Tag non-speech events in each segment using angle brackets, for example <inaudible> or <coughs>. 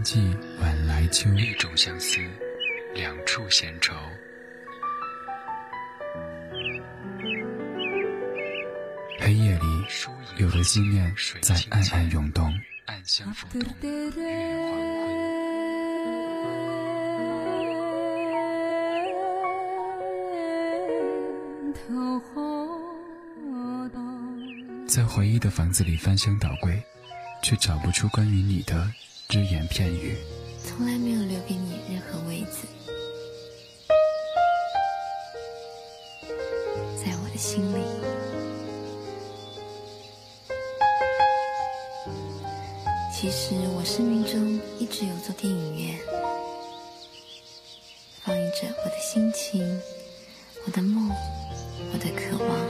天际晚来秋，一种相思，两处闲愁。黑夜里，有的思念在暗暗涌动，暗香浮动，月在回忆的房子里翻箱倒柜，却找不出关于你的只言片语。从来没有留给你任何位子，在我的心里。其实我生命中一直有座电影院，放映着我的心情、我的梦、我的渴望。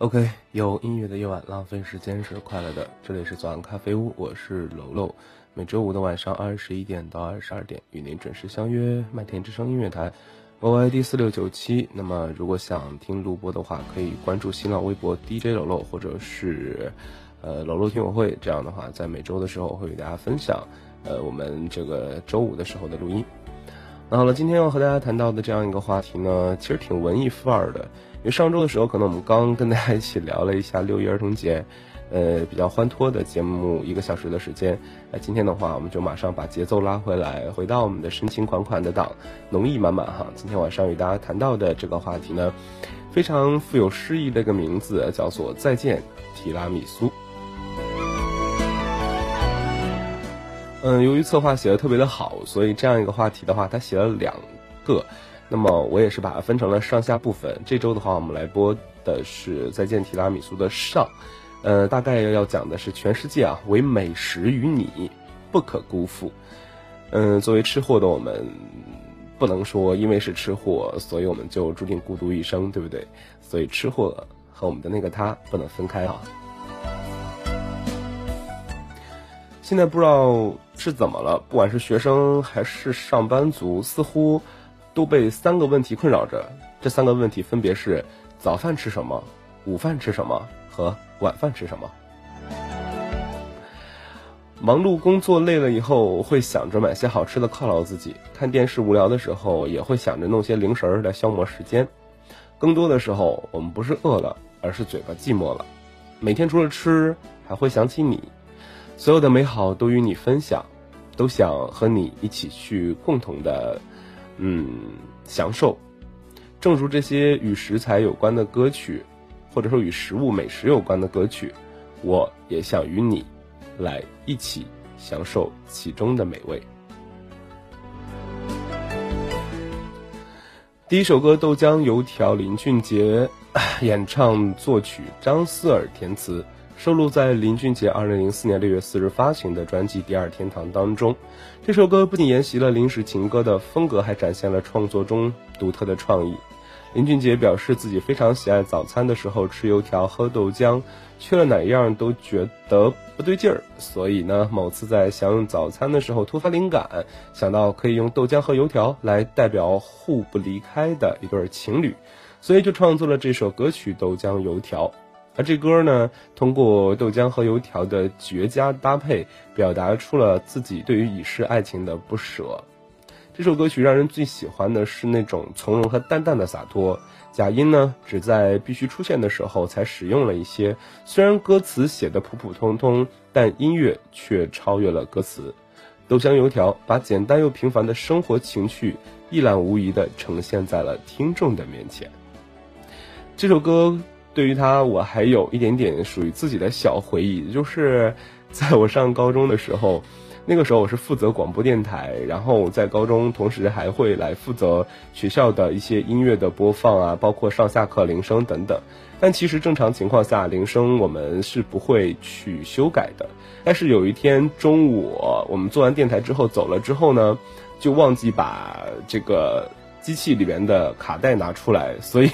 OK，有音乐的夜晚，浪费时间是快乐的。这里是左岸咖啡屋，我是楼楼。每周五的晚上二十一点到二十二点，与您准时相约麦田之声音乐台。我 ID 四六九七，那么如果想听录播的话，可以关注新浪微博 DJ 楼楼，或者是，呃楼楼听友会。这样的话，在每周的时候会与大家分享，呃我们这个周五的时候的录音。那好了，今天要和大家谈到的这样一个话题呢，其实挺文艺范儿的，因为上周的时候可能我们刚跟大家一起聊了一下六一儿童节。呃，比较欢脱的节目，一个小时的时间。那今天的话，我们就马上把节奏拉回来，回到我们的深情款款的档，浓意满满哈。今天晚上与大家谈到的这个话题呢，非常富有诗意的一个名字，叫做《再见提拉米苏》。嗯，由于策划写的特别的好，所以这样一个话题的话，他写了两个。那么我也是把它分成了上下部分。这周的话，我们来播的是《再见提拉米苏》的上。呃，大概要讲的是全世界啊，唯美食与你不可辜负。嗯，作为吃货的我们，不能说因为是吃货，所以我们就注定孤独一生，对不对？所以吃货和我们的那个他不能分开啊。现在不知道是怎么了，不管是学生还是上班族，似乎都被三个问题困扰着。这三个问题分别是：早饭吃什么？午饭吃什么？和晚饭吃什么？忙碌工作累了以后，会想着买些好吃的犒劳自己；看电视无聊的时候，也会想着弄些零食来消磨时间。更多的时候，我们不是饿了，而是嘴巴寂寞了。每天除了吃，还会想起你，所有的美好都与你分享，都想和你一起去共同的，嗯，享受。正如这些与食材有关的歌曲。或者说与食物美食有关的歌曲，我也想与你来一起享受其中的美味。第一首歌《豆浆油条》，林俊杰 <sighs> 演唱、作曲，张思尔填词，收录在林俊杰二零零四年六月四日发行的专辑《第二天堂》当中。这首歌不仅沿袭了临时情歌的风格，还展现了创作中独特的创意。林俊杰表示自己非常喜爱早餐的时候吃油条喝豆浆，缺了哪样都觉得不对劲儿。所以呢，某次在享用早餐的时候突发灵感，想到可以用豆浆和油条来代表互不离开的一对情侣，所以就创作了这首歌曲《豆浆油条》。而这歌呢，通过豆浆和油条的绝佳搭配，表达出了自己对于已逝爱情的不舍。这首歌曲让人最喜欢的是那种从容和淡淡的洒脱。假音呢，只在必须出现的时候才使用了一些。虽然歌词写的普普通通，但音乐却超越了歌词。豆浆油条把简单又平凡的生活情趣一览无遗地呈现在了听众的面前。这首歌对于他，我还有一点点属于自己的小回忆，就是。<laughs> 在我上高中的时候，那个时候我是负责广播电台，然后在高中同时还会来负责学校的一些音乐的播放啊，包括上下课铃声等等。但其实正常情况下，铃声我们是不会去修改的。但是有一天中午，我们做完电台之后走了之后呢，就忘记把这个机器里面的卡带拿出来，所以。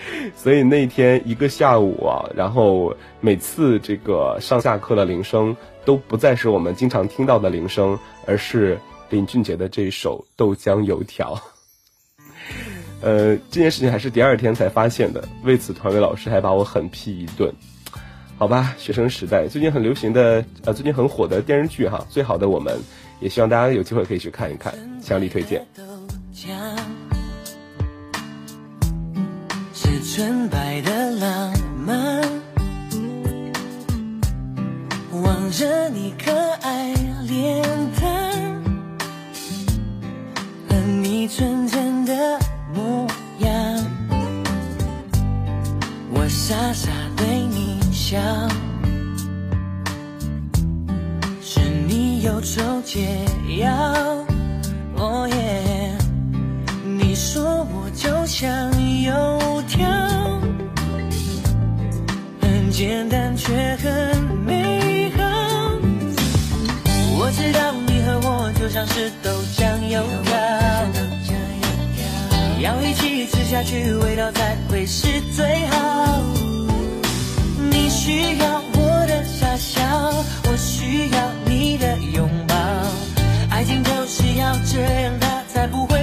<laughs> 所以那天一个下午啊，然后每次这个上下课的铃声都不再是我们经常听到的铃声，而是林俊杰的这首《豆浆油条》。<laughs> 呃，这件事情还是第二天才发现的，为此团委老师还把我狠批一顿。好吧，学生时代最近很流行的呃，最近很火的电视剧哈，《最好的我们》，也希望大家有机会可以去看一看，强力推荐。纯白的浪漫，望着你可爱脸蛋和你纯真的模样，我傻傻对你笑，是你忧愁解药。哦耶，说我就像油条。很简单却很美好。我知道你和我就像是豆浆油条，要一起吃下去，味道才会是最好。你需要我的傻笑，我需要你的拥抱。爱情就是要这样，它才不会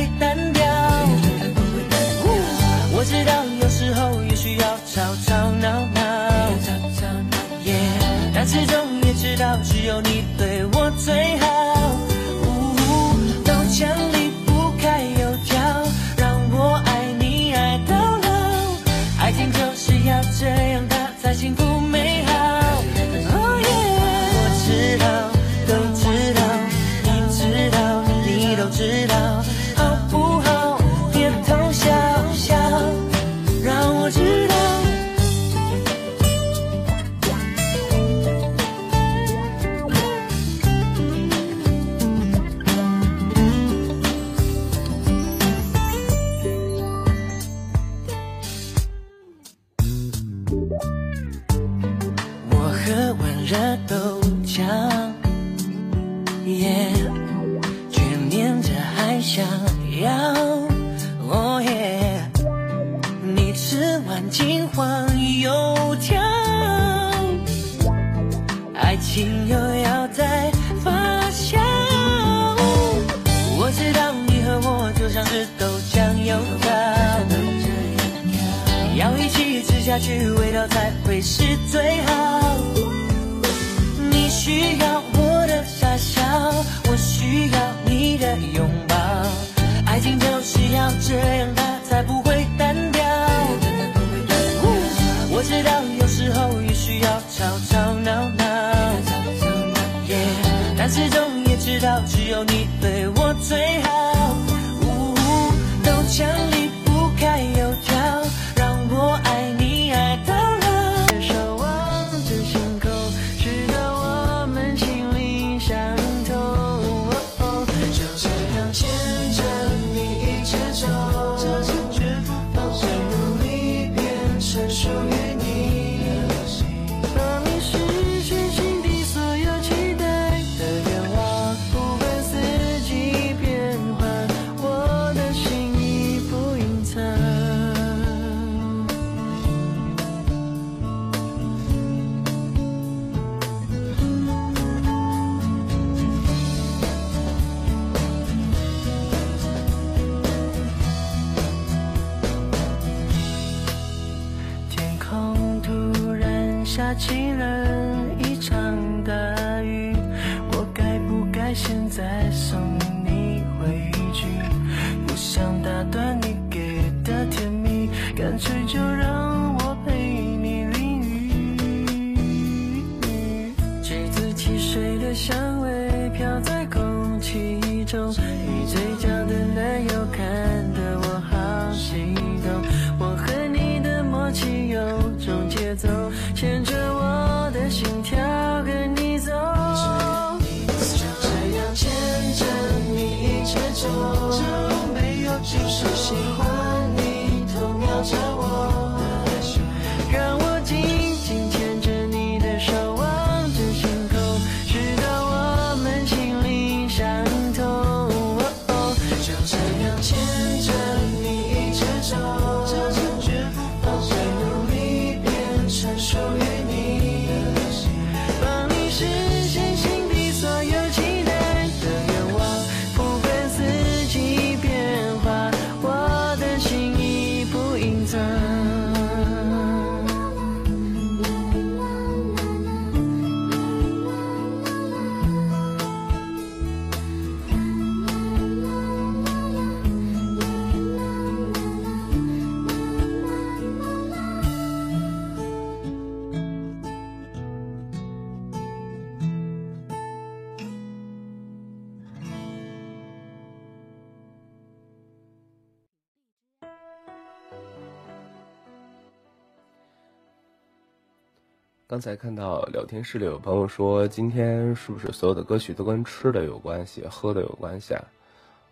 刚才看到聊天室里有朋友说，今天是不是所有的歌曲都跟吃的有关系、喝的有关系啊？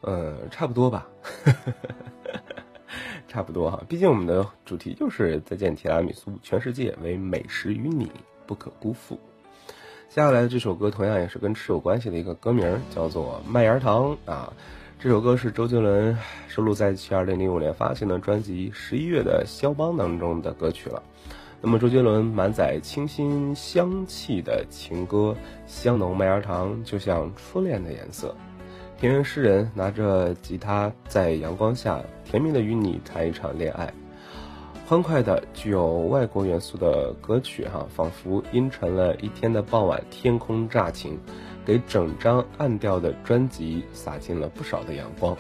嗯，差不多吧，<laughs> 差不多哈。毕竟我们的主题就是再见提拉米苏，全世界为美食与你不可辜负。接下来的这首歌同样也是跟吃有关系的一个歌名，叫做《麦芽糖》啊。这首歌是周杰伦收录在其二零零五年发行的专辑《十一月的肖邦》当中的歌曲了。那么，周杰伦满载清新香气的情歌，香浓麦芽糖，就像初恋的颜色。田园诗人拿着吉他，在阳光下甜蜜的与你谈一场恋爱。欢快的、具有外国元素的歌曲，哈，仿佛阴沉了一天的傍晚，天空乍晴，给整张暗调的专辑洒进了不少的阳光。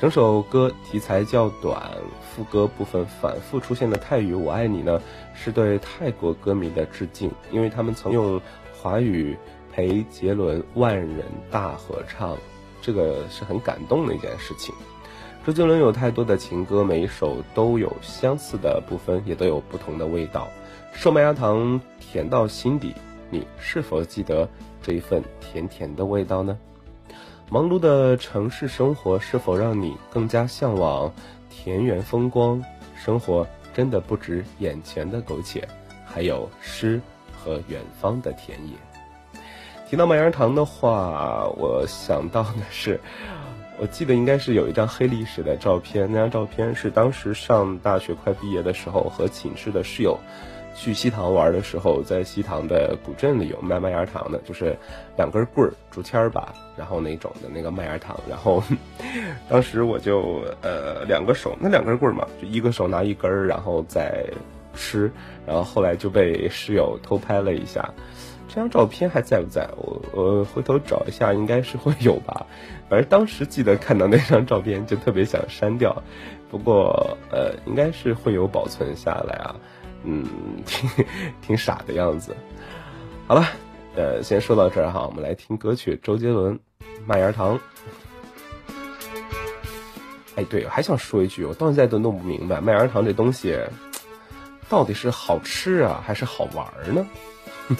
整首歌题材较短，副歌部分反复出现的泰语“我爱你”呢，是对泰国歌迷的致敬，因为他们曾用华语陪杰伦万人大合唱，这个是很感动的一件事情。周杰伦有太多的情歌，每一首都有相似的部分，也都有不同的味道。瘦麦芽糖甜到心底，你是否记得这一份甜甜的味道呢？忙碌的城市生活是否让你更加向往田园风光？生活真的不止眼前的苟且，还有诗和远方的田野。提到麦芽糖的话，我想到的是，我记得应该是有一张黑历史的照片，那张照片是当时上大学快毕业的时候，和寝室的室友。去西塘玩的时候，在西塘的古镇里有卖麦芽糖的，就是两根棍儿、竹签儿吧，然后那种的那个麦芽糖。然后 <laughs> 当时我就呃两个手，那两根棍儿嘛，就一个手拿一根儿，然后再吃。然后后来就被室友偷拍了一下，这张照片还在不在？我我回头找一下，应该是会有吧。<laughs> 反正当时记得看到那张照片，就特别想删掉，不过呃应该是会有保存下来啊。嗯，挺 <laughs> 挺傻的样子。好了，呃，先说到这儿哈，我们来听歌曲，周杰伦《麦芽糖》。哎，对，还想说一句，我到现在都弄不明白，麦芽糖这东西到底是好吃啊，还是好玩呢？<laughs>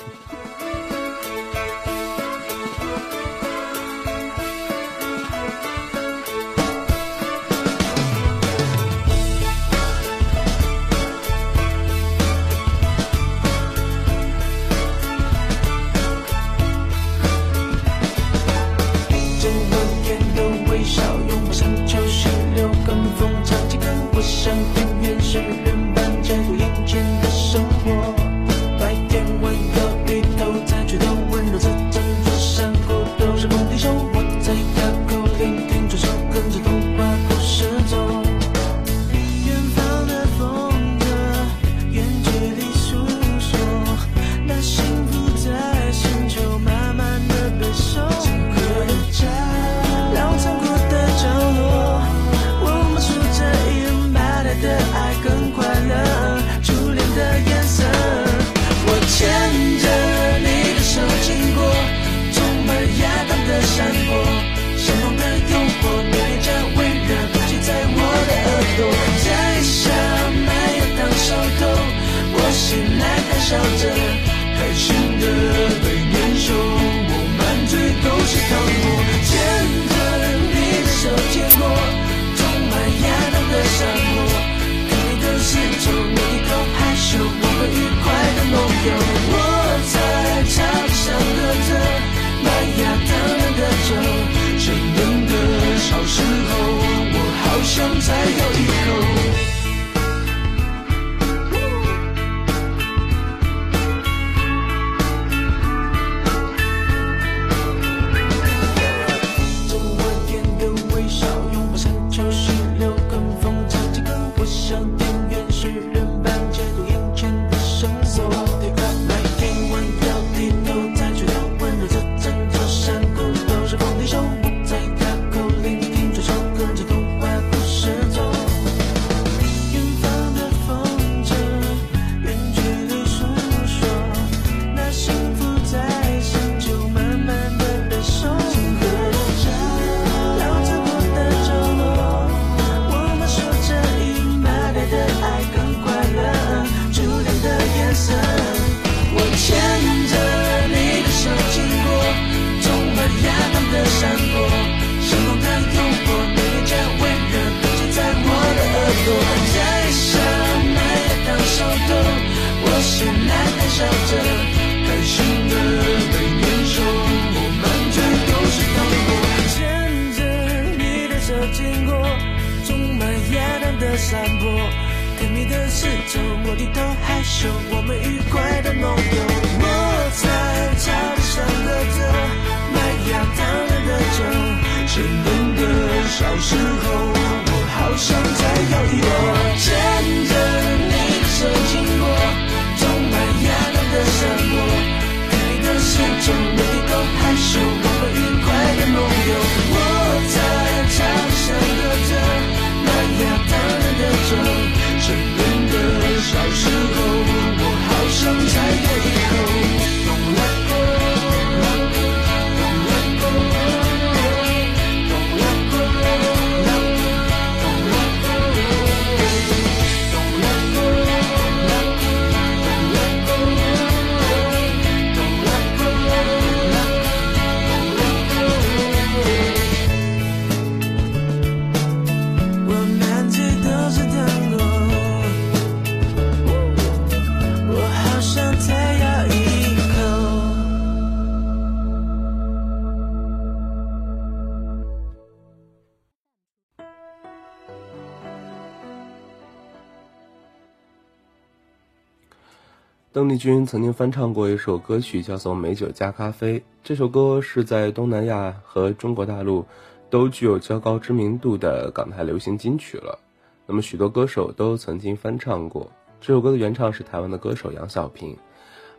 邓丽君曾经翻唱过一首歌曲，叫做《美酒加咖啡》。这首歌是在东南亚和中国大陆都具有较高知名度的港台流行金曲了。那么，许多歌手都曾经翻唱过这首歌的原唱是台湾的歌手杨小平，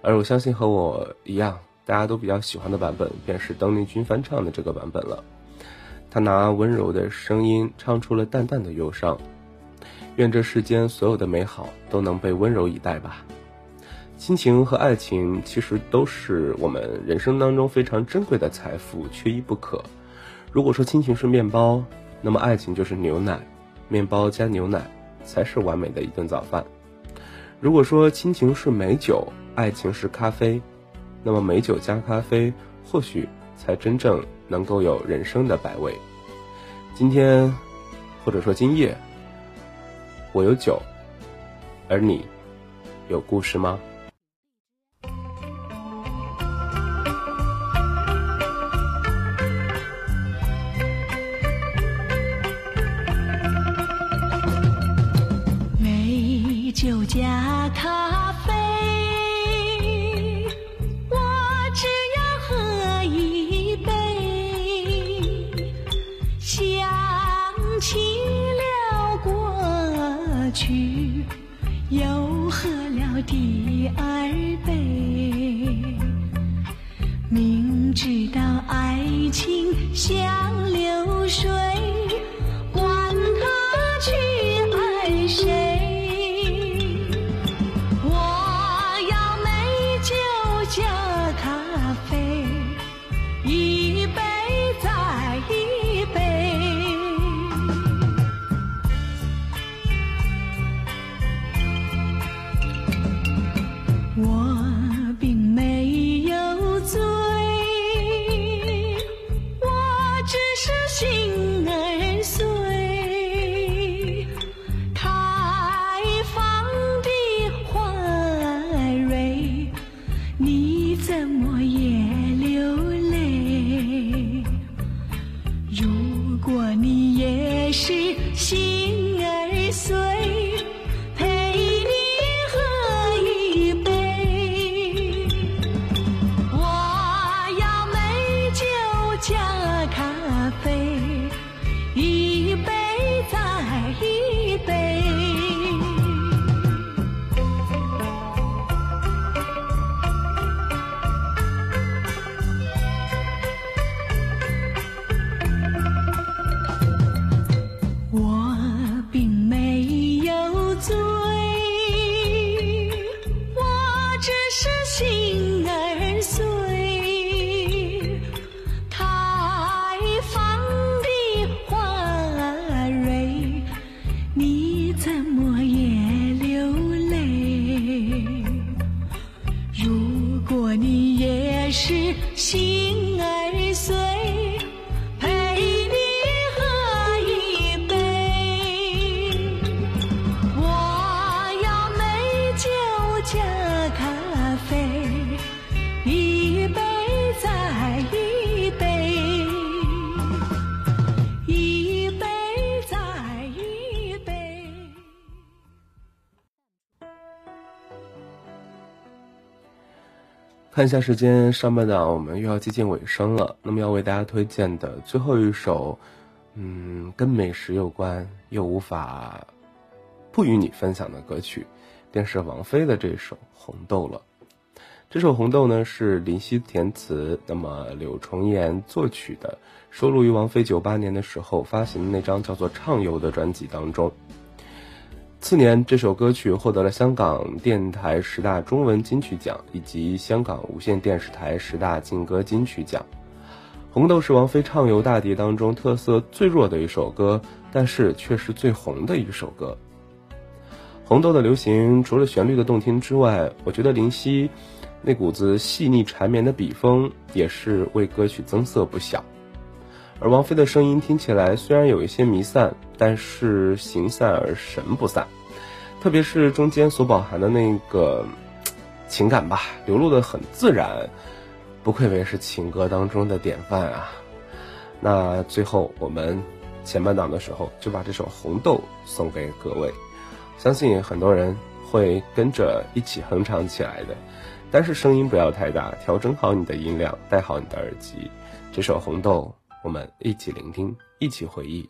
而我相信和我一样，大家都比较喜欢的版本便是邓丽君翻唱的这个版本了。她拿温柔的声音唱出了淡淡的忧伤，愿这世间所有的美好都能被温柔以待吧。亲情和爱情其实都是我们人生当中非常珍贵的财富，缺一不可。如果说亲情是面包，那么爱情就是牛奶，面包加牛奶才是完美的一顿早饭。如果说亲情是美酒，爱情是咖啡，那么美酒加咖啡或许才真正能够有人生的百味。今天，或者说今夜，我有酒，而你有故事吗？看一下时间，上半档我们又要接近尾声了。那么要为大家推荐的最后一首嗯，跟美食有关又无法不与你分享的歌曲，便是王菲的这首《红豆》了。这首《红豆》呢是林夕填词，那么柳重言作曲的，收录于王菲九八年的时候发行的那张叫做《畅游》的专辑当中。次年，这首歌曲获得了香港电台十大中文金曲奖以及香港无线电视台十大劲歌金曲奖。《红豆》是王菲畅游大地当中特色最弱的一首歌，但是却是最红的一首歌。《红豆》的流行，除了旋律的动听之外，我觉得林夕。那股子细腻缠绵的笔锋也是为歌曲增色不小，而王菲的声音听起来虽然有一些弥散，但是形散而神不散，特别是中间所饱含的那个情感吧，流露的很自然，不愧为是情歌当中的典范啊！那最后我们前半档的时候就把这首《红豆》送给各位，相信很多人会跟着一起哼唱起来的。但是声音不要太大，调整好你的音量，戴好你的耳机。这首《红豆》，我们一起聆听一起回忆。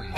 放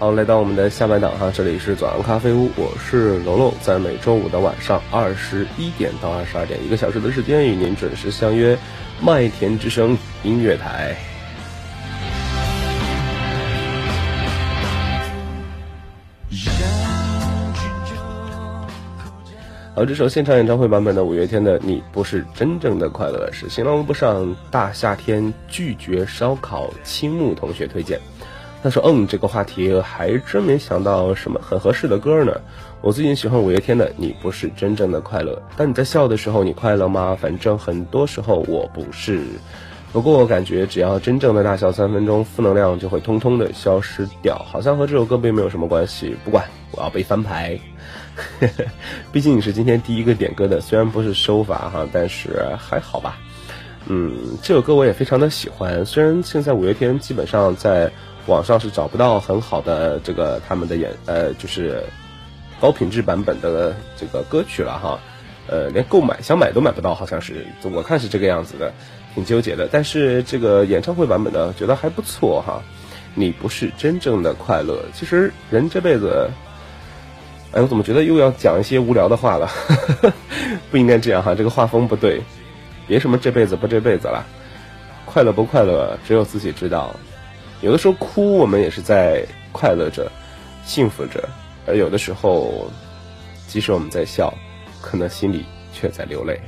好，来到我们的下半档哈，这里是左岸咖啡屋，我是龙龙，在每周五的晚上二十一点到二十二点，一个小时的时间与您准时相约麦田之声音乐台。好，这首现场演唱会版本的五月天的《你不是真正的快乐》是新浪微博上大夏天拒绝烧烤青木同学推荐。他说：“嗯，这个话题还真没想到什么很合适的歌呢。我最近喜欢五月天的《你不是真正的快乐》，当你在笑的时候，你快乐吗？反正很多时候我不是。不过我感觉只要真正的大笑三分钟，负能量就会通通的消失掉，好像和这首歌并没有什么关系。不管，我要被翻牌。<laughs> 毕竟你是今天第一个点歌的，虽然不是收法哈，但是还好吧。嗯，这首歌我也非常的喜欢。虽然现在五月天基本上在网上是找不到很好的这个他们的演呃就是高品质版本的这个歌曲了哈，呃，连购买想买都买不到，好像是我看是这个样子的，挺纠结的。但是这个演唱会版本呢，觉得还不错哈。你不是真正的快乐，其实人这辈子，哎，我怎么觉得又要讲一些无聊的话了？<laughs> 不应该这样哈，这个画风不对。别什么这辈子不这辈子了，快乐不快乐只有自己知道。有的时候哭，我们也是在快乐着、幸福着；而有的时候，即使我们在笑，可能心里却在流泪。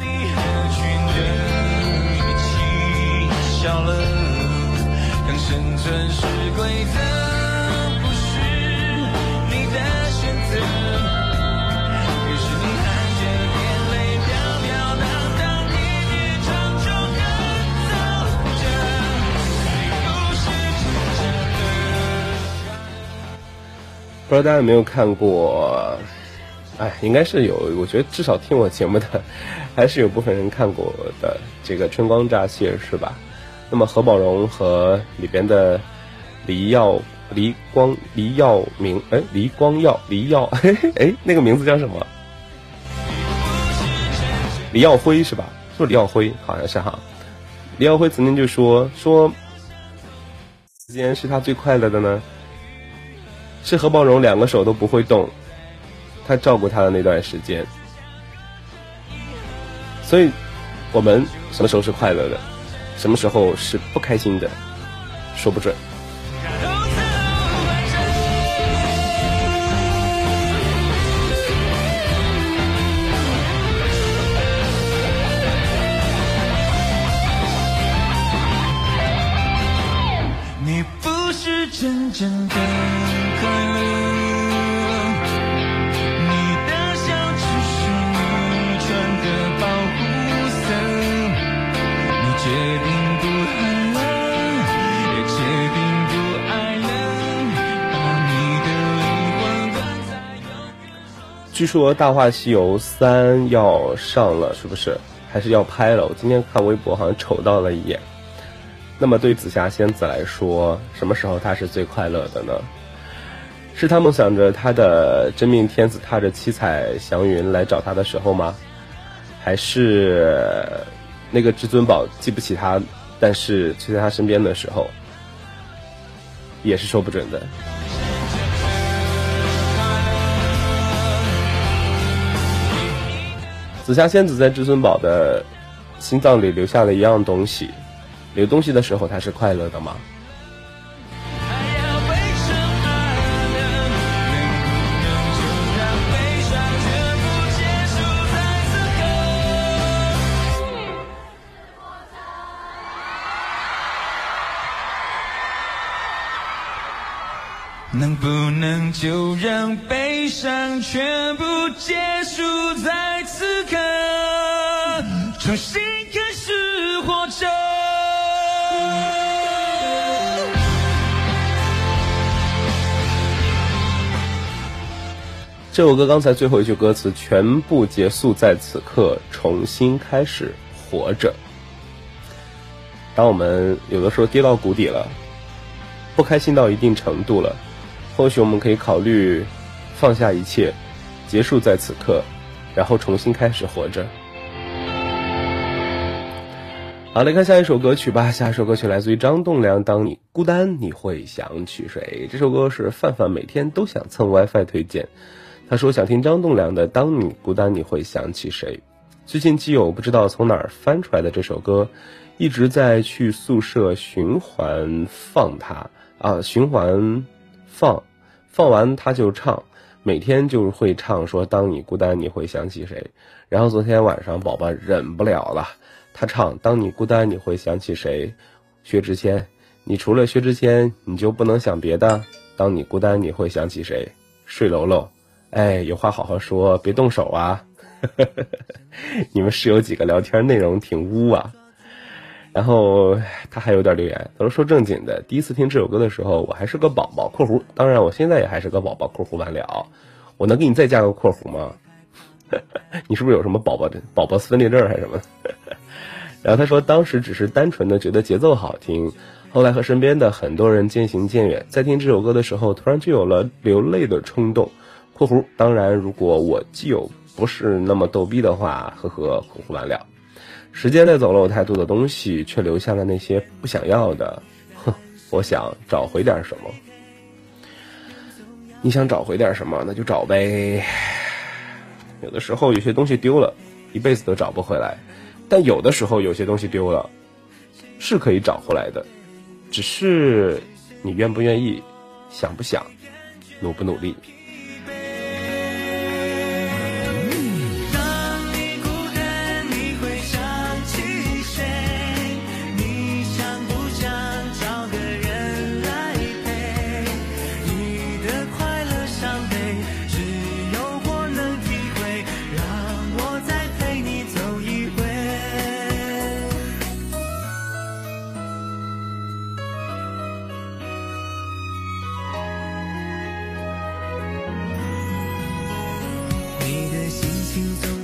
你合群的一起笑了，看生存是规则，不知道大家有没有看过？哎，应该是有，我觉得至少听我节目的，还是有部分人看过的。这个《春光乍泄》是吧？那么何宝荣和里边的黎耀、黎光、黎耀明，哎，黎光耀、黎耀，嘿嘿，哎，那个名字叫什么？黎耀辉是吧？是不是黎耀辉？好像是哈。黎耀辉曾经就说说，时间是他最快乐的呢。是何宝荣两个手都不会动，他照顾他的那段时间。所以，我们什么时候是快乐的，什么时候是不开心的，说不准。据说《大话西游三》要上了，是不是？还是要拍了？我今天看微博好像瞅到了一眼。那么对紫霞仙子来说，什么时候她是最快乐的呢？是她梦想着她的真命天子踏着七彩祥云来找她的时候吗？还是那个至尊宝记不起她，但是却在她身边的时候，也是说不准的。紫霞仙子在至尊宝的心脏里留下了一样东西，留东西的时候，她是快乐的吗？能不能就让悲伤全部结束在此刻，重新开始活着？这首歌刚才最后一句歌词全部结束在此刻，重新开始活着。当我们有的时候跌到谷底了，不开心到一定程度了。或许我们可以考虑放下一切，结束在此刻，然后重新开始活着。好，来看下一首歌曲吧。下一首歌曲来自于张栋梁，《当你孤单，你会想起谁》。这首歌是范范每天都想蹭 WiFi 推荐。他说想听张栋梁的《当你孤单，你会想起谁》。最近基友不知道从哪儿翻出来的这首歌，一直在去宿舍循环放它啊，循环放。放完他就唱，每天就是会唱说：“当你孤单，你会想起谁？”然后昨天晚上宝宝忍不了了，他唱：“当你孤单，你会想起谁？”薛之谦，你除了薛之谦，你就不能想别的？当你孤单，你会想起谁？睡楼楼，哎，有话好好说，别动手啊！<laughs> 你们室友几个聊天内容挺污啊。然后他还有点留言，他说说正经的，第一次听这首歌的时候，我还是个宝宝（括弧），当然我现在也还是个宝宝（括弧完了）。我能给你再加个括弧吗？<laughs> 你是不是有什么宝宝的宝宝分裂症还是什么？<laughs> 然后他说当时只是单纯的觉得节奏好听，后来和身边的很多人渐行渐远，在听这首歌的时候，突然就有了流泪的冲动（括弧）。当然，如果我既有不是那么逗逼的话，呵呵（括弧完了）。时间带走了我太多的东西，却留下了那些不想要的。哼，我想找回点什么。你想找回点什么，那就找呗。有的时候有些东西丢了，一辈子都找不回来；但有的时候有些东西丢了，是可以找回来的，只是你愿不愿意，想不想，努不努力。you the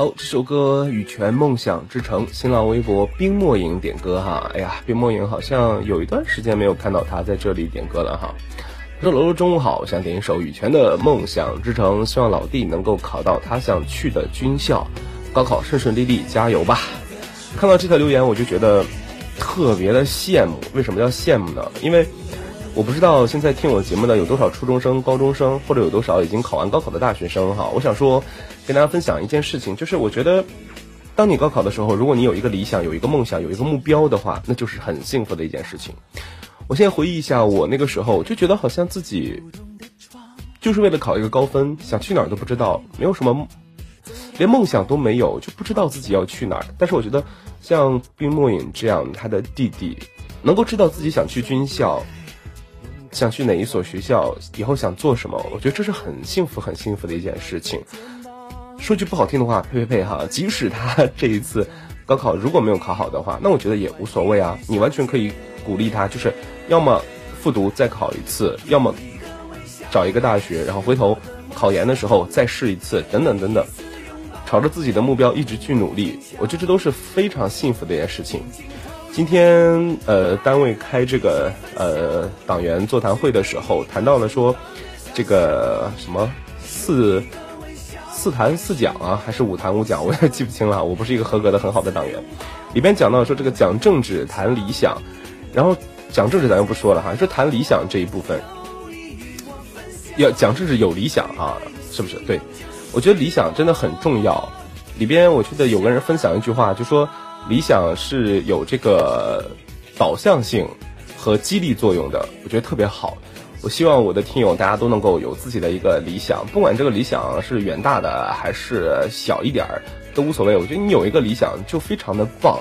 好，这首歌《羽泉梦想之城》，新浪微博冰墨影点歌哈。哎呀，冰墨影好像有一段时间没有看到他在这里点歌了哈。他说：“楼楼中午好，想点一首羽泉的《梦想之城》，希望老弟能够考到他想去的军校，高考顺顺利利，加油吧！”看到这条留言，我就觉得特别的羡慕。为什么叫羡慕呢？因为我不知道现在听我节目的有多少初中生、高中生，或者有多少已经考完高考的大学生哈。我想说，跟大家分享一件事情，就是我觉得，当你高考的时候，如果你有一个理想、有一个梦想、有一个目标的话，那就是很幸福的一件事情。我现在回忆一下，我那个时候就觉得好像自己就是为了考一个高分，想去哪儿都不知道，没有什么，连梦想都没有，就不知道自己要去哪儿。但是我觉得，像冰墨影这样，他的弟弟能够知道自己想去军校。想去哪一所学校，以后想做什么，我觉得这是很幸福、很幸福的一件事情。说句不好听的话，呸呸呸哈！即使他这一次高考如果没有考好的话，那我觉得也无所谓啊。你完全可以鼓励他，就是要么复读再考一次，要么找一个大学，然后回头考研的时候再试一次，等等等等，朝着自己的目标一直去努力。我觉得这都是非常幸福的一件事情。今天呃，单位开这个呃党员座谈会的时候，谈到了说，这个什么四四谈四讲啊，还是五谈五讲，我也记不清了。我不是一个合格的很好的党员。里边讲到说，这个讲政治谈理想，然后讲政治咱就不说了哈，说谈理想这一部分，要讲政治有理想啊，是不是？对，我觉得理想真的很重要。里边我记得有个人分享一句话，就说。理想是有这个导向性和激励作用的，我觉得特别好。我希望我的听友大家都能够有自己的一个理想，不管这个理想是远大的还是小一点儿都无所谓。我觉得你有一个理想就非常的棒。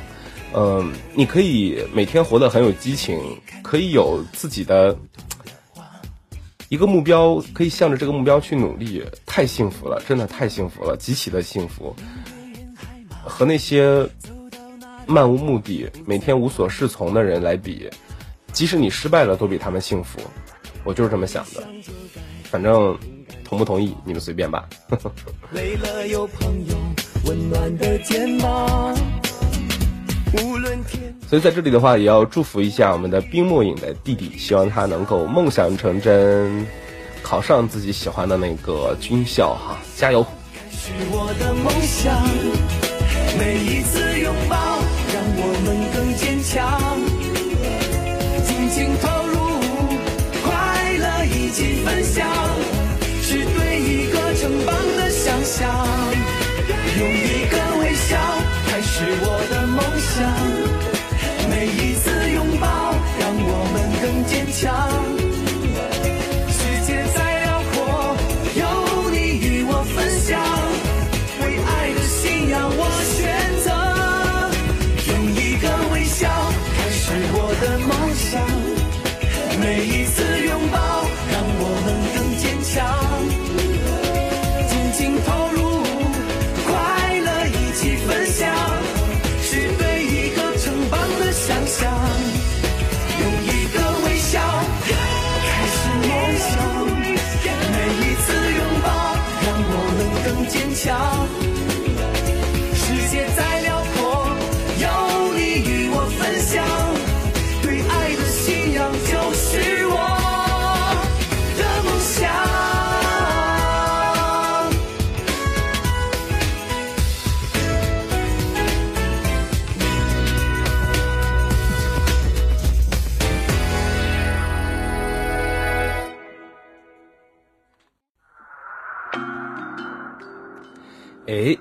嗯，你可以每天活得很有激情，可以有自己的一个目标，可以向着这个目标去努力，太幸福了，真的太幸福了，极其的幸福。和那些。漫无目的、每天无所适从的人来比，即使你失败了，都比他们幸福。我就是这么想的。反正同不同意，你们随便吧。<laughs> 所以在这里的话，也要祝福一下我们的冰墨影的弟弟，希望他能够梦想成真，考上自己喜欢的那个军校哈，加油！是我的梦想，每一次拥抱。我们更坚强，尽情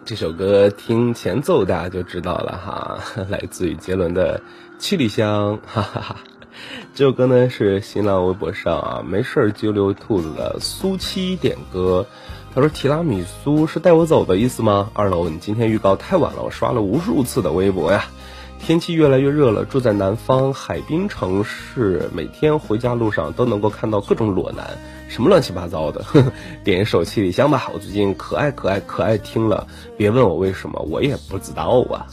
这首歌听前奏大家就知道了哈，<laughs> 来自于杰伦的《七里香》，<laughs> 哈哈哈。这首歌呢是新浪微博上啊没事儿就溜兔子的苏七点歌，他说提拉米苏是带我走的意思吗？二楼，你今天预告太晚了，我刷了无数次的微博呀。天气越来越热了，住在南方海滨城市，每天回家路上都能够看到各种裸男，什么乱七八糟的。呵 <laughs> 呵点一首《七里香》吧，我最近可爱可爱可爱听了，别问我为什么，我也不知道啊。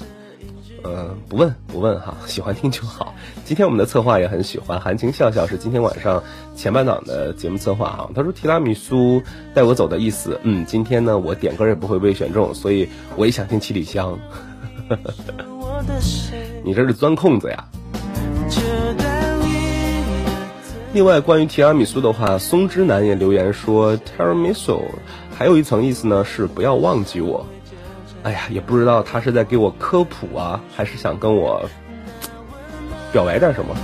呃，不问不问哈，<laughs> 喜欢听就好。今天我们的策划也很喜欢，含情笑笑是今天晚上前半档的节目策划哈。他说提拉米苏带我走的意思，嗯，今天呢我点歌也不会被选中，所以我也想听七里香。呵 <laughs> 呵你这是钻空子呀。另外，关于提拉米苏的话，松之男也留言说，tiramisu 还有一层意思呢，是不要忘记我。哎呀，也不知道他是在给我科普啊，还是想跟我表白点什么。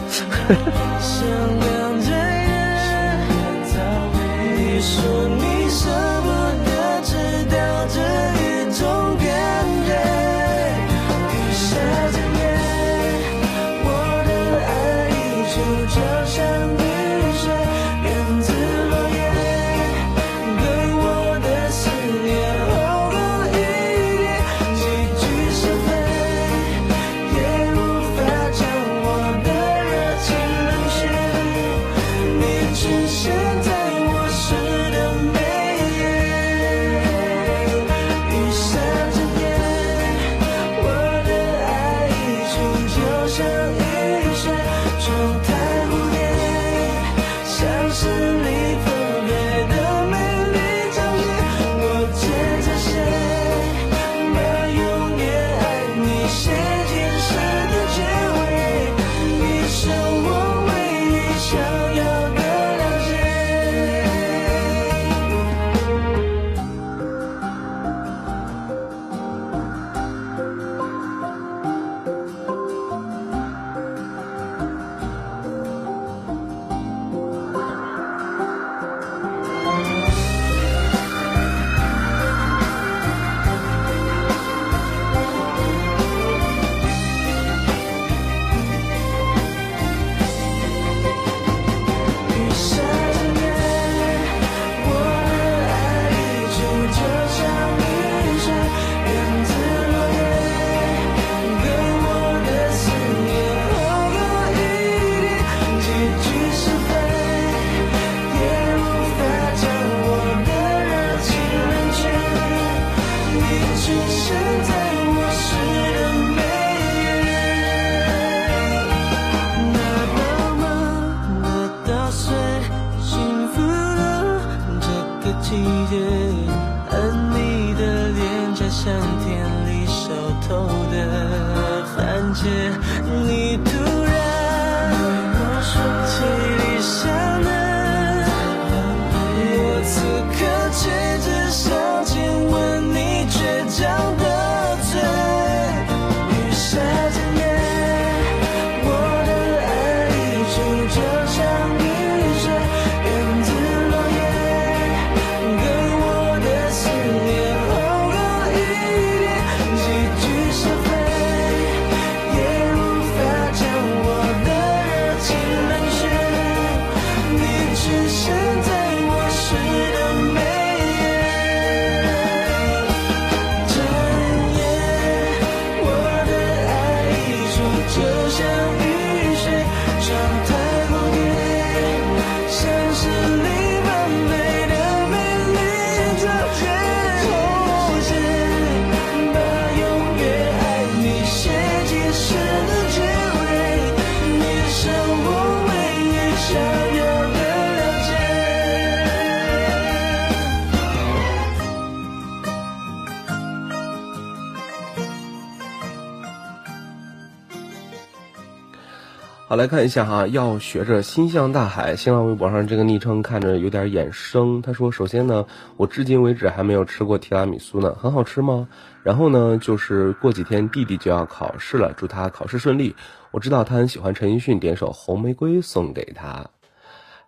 来看一下哈，要学着心向大海。新浪微博上这个昵称看着有点眼生。他说：“首先呢，我至今为止还没有吃过提拉米苏呢，很好吃吗？然后呢，就是过几天弟弟就要考试了，祝他考试顺利。我知道他很喜欢陈奕迅，点首《红玫瑰》送给他。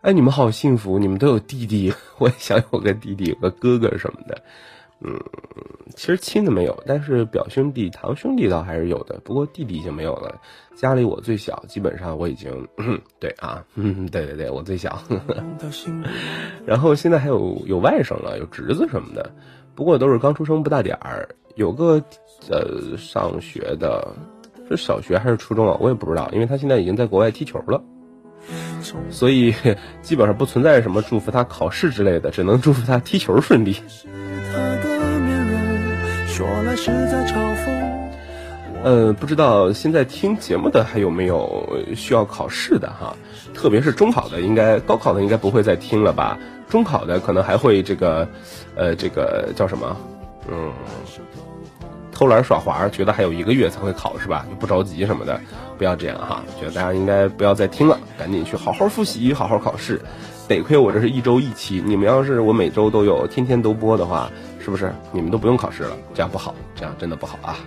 哎，你们好幸福，你们都有弟弟，<laughs> 我也想有个弟弟，有个哥哥什么的。”嗯，其实亲的没有，但是表兄弟、堂兄弟倒还是有的。不过弟弟已经没有了。家里我最小，基本上我已经 <coughs> 对啊，<laughs> 嗯，对对对，我最小。<laughs> 然后现在还有有外甥了，有侄子什么的，不过都是刚出生不大点儿。有个呃上学的，是小学还是初中啊？我也不知道，因为他现在已经在国外踢球了，所以基本上不存在什么祝福他考试之类的，只能祝福他踢球顺利。是在嘲讽。呃，不知道现在听节目的还有没有需要考试的哈？特别是中考的，应该高考的应该不会再听了吧？中考的可能还会这个，呃，这个叫什么？嗯，偷懒耍滑，觉得还有一个月才会考是吧？不着急什么的，不要这样哈。觉得大家应该不要再听了，赶紧去好好复习，好好考试。得亏我这是一周一期，你们要是我每周都有，天天都播的话，是不是你们都不用考试了？这样不好，这样真的不好啊。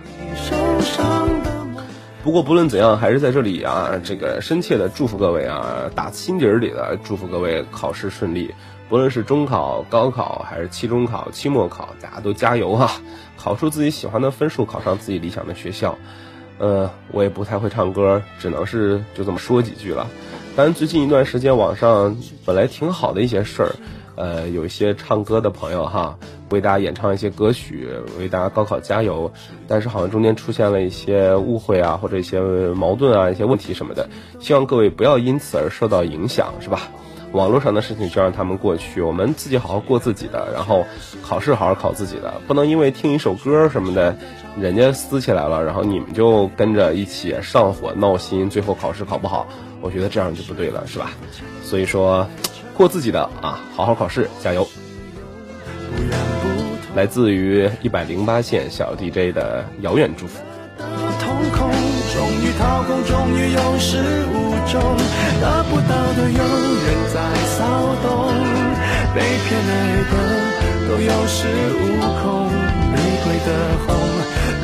不过不论怎样，还是在这里啊，这个深切的祝福各位啊，打心底儿里的祝福各位考试顺利。不论是中考、高考还是期中考、期末考，大家都加油啊！考出自己喜欢的分数，考上自己理想的学校。呃，我也不太会唱歌，只能是就这么说几句了。当然，最近一段时间网上本来挺好的一些事儿，呃，有一些唱歌的朋友哈，为大家演唱一些歌曲，为大家高考加油。但是好像中间出现了一些误会啊，或者一些矛盾啊，一些问题什么的。希望各位不要因此而受到影响，是吧？网络上的事情就让他们过去，我们自己好好过自己的，然后考试好好考自己的，不能因为听一首歌什么的，人家撕起来了，然后你们就跟着一起上火闹心，最后考试考不好，我觉得这样就不对了，是吧？所以说，过自己的啊，好好考试，加油！来自于一百零八线小 DJ 的遥远祝福。瞳孔，终于掏空，终于有始无终，得不到的永远在骚动，被偏爱的都有恃无恐，玫瑰的红，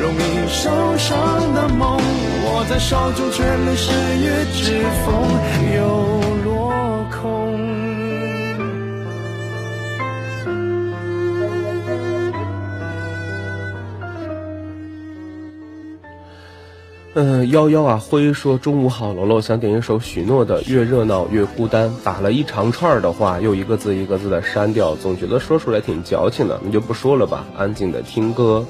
容易受伤的梦，握在手中却流失于指缝，又嗯，幺幺啊，辉说中午好，楼楼想点一首许诺的《越热闹越孤单》，打了一长串的话，又一个字一个字的删掉，总觉得说出来挺矫情的，那就不说了吧，安静的听歌。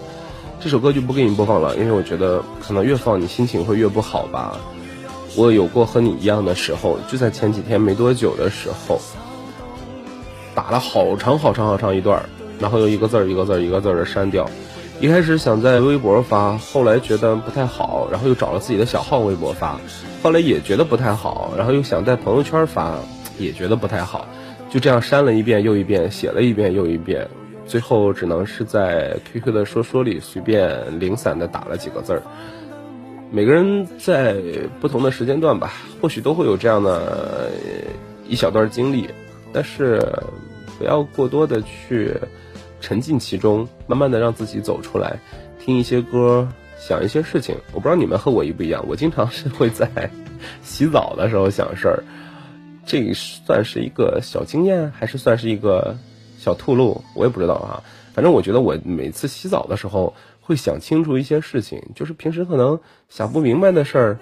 这首歌就不给你播放了，因为我觉得可能越放你心情会越不好吧。我有过和你一样的时候，就在前几天没多久的时候，打了好长好长好长一段，然后又一个字一个字一个字的删掉。一开始想在微博发，后来觉得不太好，然后又找了自己的小号微博发，后来也觉得不太好，然后又想在朋友圈发，也觉得不太好，就这样删了一遍又一遍，写了一遍又一遍，最后只能是在 QQ 的说说里随便零散的打了几个字儿。每个人在不同的时间段吧，或许都会有这样的一小段经历，但是不要过多的去沉浸其中，慢慢的让自己走出来，听一些歌，想一些事情。我不知道你们和我一不一样，我经常是会在洗澡的时候想事儿，这算是一个小经验，还是算是一个小吐露？我也不知道啊。反正我觉得我每次洗澡的时候会想清楚一些事情，就是平时可能想不明白的事儿，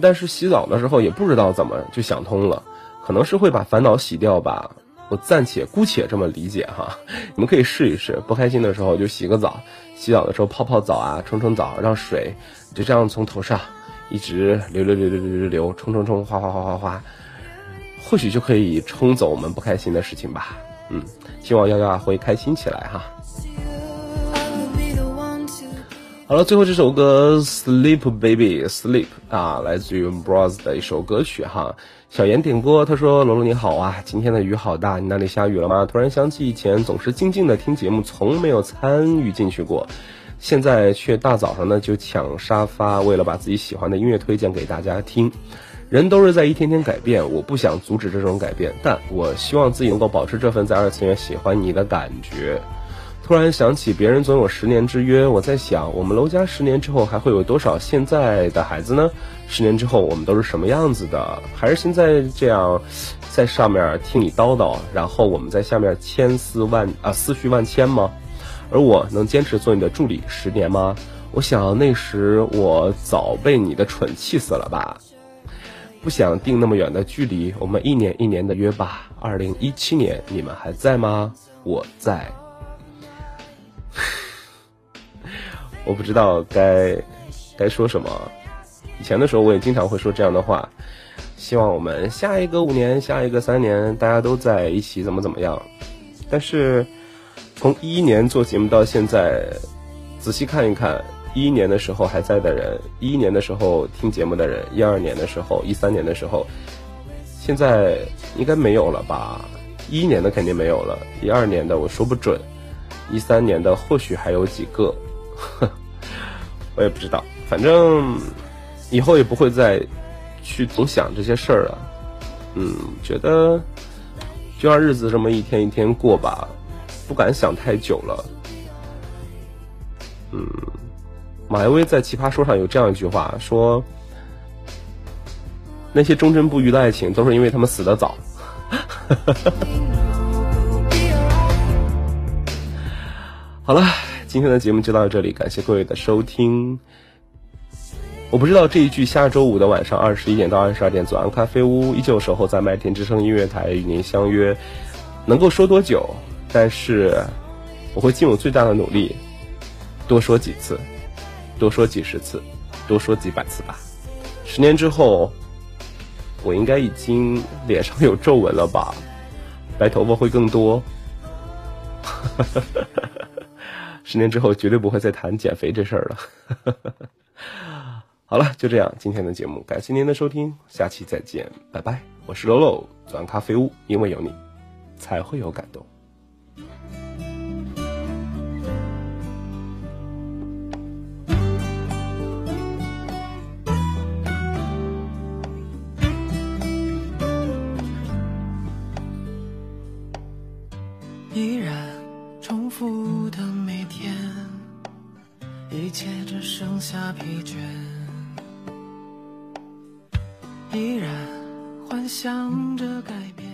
但是洗澡的时候也不知道怎么就想通了，可能是会把烦恼洗掉吧。我暂且姑且这么理解哈，你们可以试一试。不开心的时候就洗个澡，洗澡的时候泡泡澡啊，冲冲澡，让水就这样从头上一直流流流流流流流，冲冲冲，哗哗哗哗哗，或许就可以冲走我们不开心的事情吧。嗯，希望幺幺啊会开心起来哈。好了，最后这首歌《Sleep Baby Sleep》啊，来自于 Bros 的一首歌曲哈。小严点播，他说：“罗罗你好啊，今天的雨好大，你那里下雨了吗？”突然想起以前总是静静的听节目，从没有参与进去过，现在却大早上呢就抢沙发，为了把自己喜欢的音乐推荐给大家听。人都是在一天天改变，我不想阻止这种改变，但我希望自己能够保持这份在二次元喜欢你的感觉。突然想起别人总有十年之约，我在想，我们楼家十年之后还会有多少现在的孩子呢？十年之后我们都是什么样子的？还是现在这样，在上面听你叨叨，然后我们在下面千丝万啊思绪万千吗？而我能坚持做你的助理十年吗？我想那时我早被你的蠢气死了吧。不想定那么远的距离，我们一年一年的约吧。二零一七年你们还在吗？我在。<laughs> 我不知道该该说什么，以前的时候我也经常会说这样的话，希望我们下一个五年、下一个三年大家都在一起，怎么怎么样。但是从一一年做节目到现在，仔细看一看，一一年的时候还在的人，一一年的时候听节目的人，一二年的时候，一三年的时候，现在应该没有了吧？一一年的肯定没有了，一二年的我说不准，一三年的或许还有几个，<laughs> 我也不知道。反正以后也不会再去总想这些事儿了。嗯，觉得就让日子这么一天一天过吧，不敢想太久了。嗯，马薇薇在《奇葩说》上有这样一句话，说那些忠贞不渝的爱情，都是因为他们死得早。<laughs> 好了，今天的节目就到这里，感谢各位的收听。我不知道这一句下周五的晚上二十一点到二十二点，左岸咖啡屋依旧守候在麦田之声音乐台与您相约，能够说多久？但是我会尽我最大的努力，多说几次，多说几十次，多说几百次吧。十年之后，我应该已经脸上有皱纹了吧？白头发会更多。<laughs> 十年之后，绝对不会再谈减肥这事儿了。<laughs> 好了，就这样，今天的节目感谢您的收听，下期再见，拜拜！我是 Lolo，钻咖啡屋，因为有你，才会有感动。依然重复的每天，一切只剩下疲倦。依然幻想着改变。